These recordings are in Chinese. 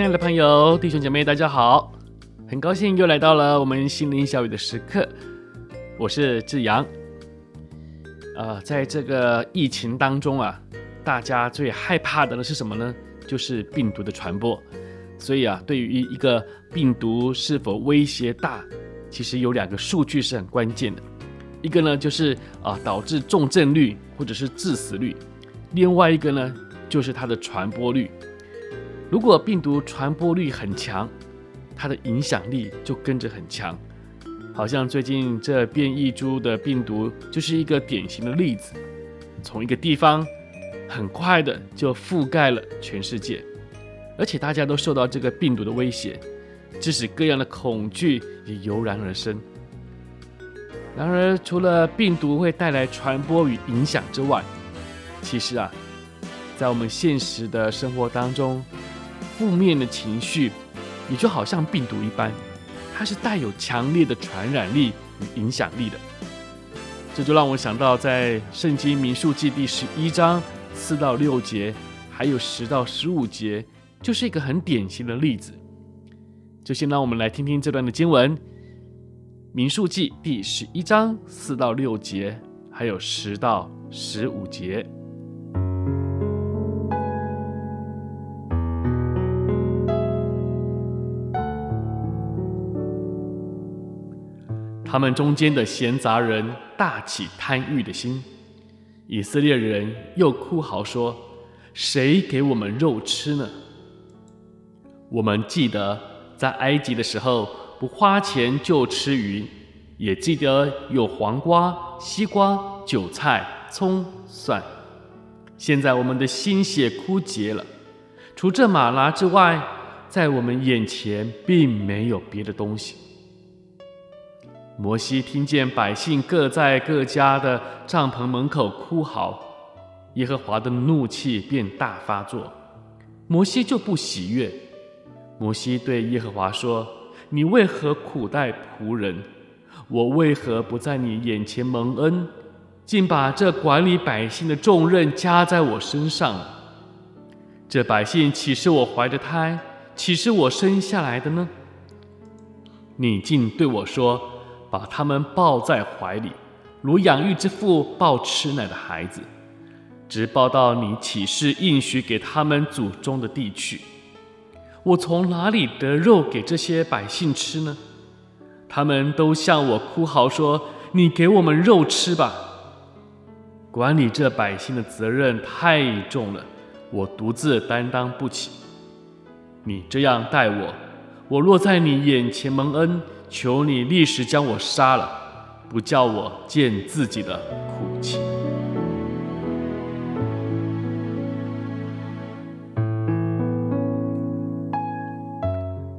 亲爱的朋友、弟兄姐妹，大家好！很高兴又来到了我们心灵小语的时刻。我是志阳。呃，在这个疫情当中啊，大家最害怕的呢是什么呢？就是病毒的传播。所以啊，对于一个病毒是否威胁大，其实有两个数据是很关键的。一个呢就是啊，导致重症率或者是致死率；另外一个呢就是它的传播率。如果病毒传播力很强，它的影响力就跟着很强。好像最近这变异株的病毒就是一个典型的例子，从一个地方很快的就覆盖了全世界，而且大家都受到这个病毒的威胁，致使各样的恐惧也油然而生。然而，除了病毒会带来传播与影响之外，其实啊，在我们现实的生活当中，负面的情绪，也就好像病毒一般，它是带有强烈的传染力与影响力的。这就让我想到，在圣经民数记第十一章四到六节，还有十到十五节，就是一个很典型的例子。就先让我们来听听这段的经文：民数记第十一章四到六节，还有十到十五节。他们中间的闲杂人大起贪欲的心，以色列人又哭嚎说：“谁给我们肉吃呢？我们记得在埃及的时候，不花钱就吃鱼，也记得有黄瓜、西瓜、韭菜、葱、蒜。现在我们的心血枯竭了，除这马拉之外，在我们眼前并没有别的东西。”摩西听见百姓各在各家的帐篷门口哭嚎，耶和华的怒气便大发作，摩西就不喜悦。摩西对耶和华说：“你为何苦待仆人？我为何不在你眼前蒙恩，竟把这管理百姓的重任加在我身上？这百姓岂是我怀的胎，岂是我生下来的呢？你竟对我说。”把他们抱在怀里，如养育之父抱吃奶的孩子，直抱到你起誓应许给他们祖宗的地去。我从哪里得肉给这些百姓吃呢？他们都向我哭嚎说：“你给我们肉吃吧！”管理这百姓的责任太重了，我独自担当不起。你这样待我，我若在你眼前蒙恩。求你立时将我杀了，不叫我见自己的苦情。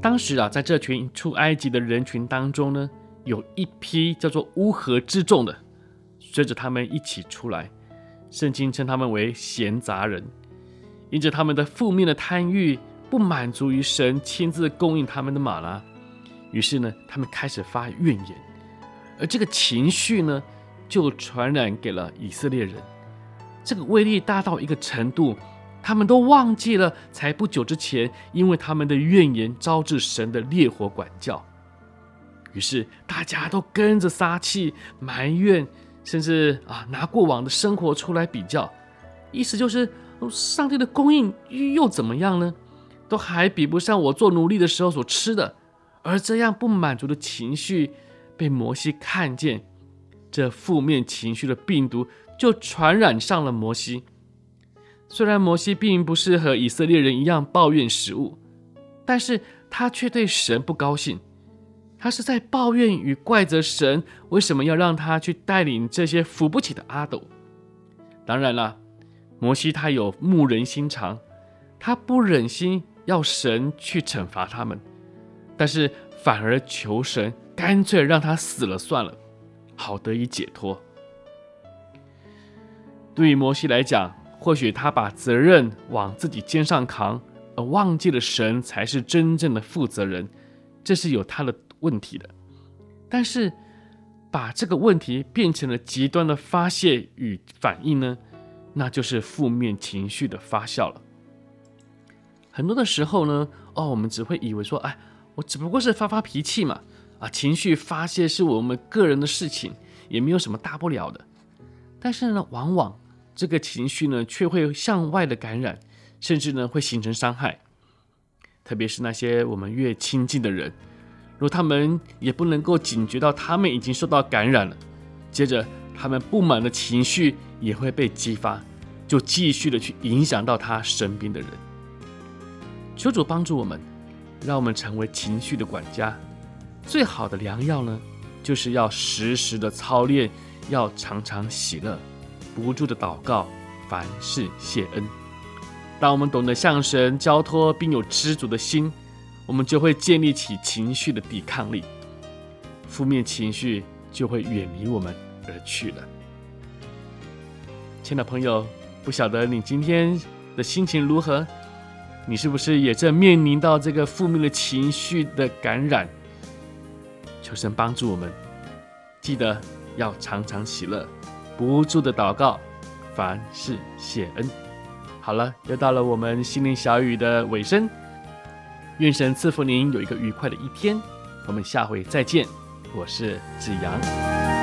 当时啊，在这群出埃及的人群当中呢，有一批叫做乌合之众的，随着他们一起出来。圣经称他们为闲杂人，因着他们的负面的贪欲，不满足于神亲自供应他们的马拉。于是呢，他们开始发怨言，而这个情绪呢，就传染给了以色列人。这个威力大到一个程度，他们都忘记了，才不久之前，因为他们的怨言招致神的烈火管教。于是大家都跟着撒气、埋怨，甚至啊，拿过往的生活出来比较，意思就是，上帝的供应又怎么样呢？都还比不上我做奴隶的时候所吃的。而这样不满足的情绪被摩西看见，这负面情绪的病毒就传染上了摩西。虽然摩西并不是和以色列人一样抱怨食物，但是他却对神不高兴。他是在抱怨与怪责神为什么要让他去带领这些扶不起的阿斗。当然了，摩西他有牧人心肠，他不忍心要神去惩罚他们，但是反而求神干脆让他死了算了，好得以解脱。对于摩西来讲，或许他把责任往自己肩上扛，而忘记了神才是真正的负责人，这是有他的问题的。但是，把这个问题变成了极端的发泄与反应呢，那就是负面情绪的发酵了。很多的时候呢，哦，我们只会以为说，哎，我只不过是发发脾气嘛，啊，情绪发泄是我们个人的事情，也没有什么大不了的。但是呢，往往这个情绪呢，却会向外的感染，甚至呢会形成伤害。特别是那些我们越亲近的人，如果他们也不能够警觉到他们已经受到感染了，接着他们不满的情绪也会被激发，就继续的去影响到他身边的人。求主帮助我们，让我们成为情绪的管家。最好的良药呢，就是要时时的操练，要常常喜乐。不住的祷告，凡事谢恩。当我们懂得向神交托，并有知足的心，我们就会建立起情绪的抵抗力，负面情绪就会远离我们而去了。亲爱的朋友，不晓得你今天的心情如何？你是不是也正面临到这个负面的情绪的感染？求神帮助我们，记得要常常喜乐。不住的祷告，凡事谢恩。好了，又到了我们心灵小雨的尾声。愿神赐福您有一个愉快的一天。我们下回再见。我是子阳。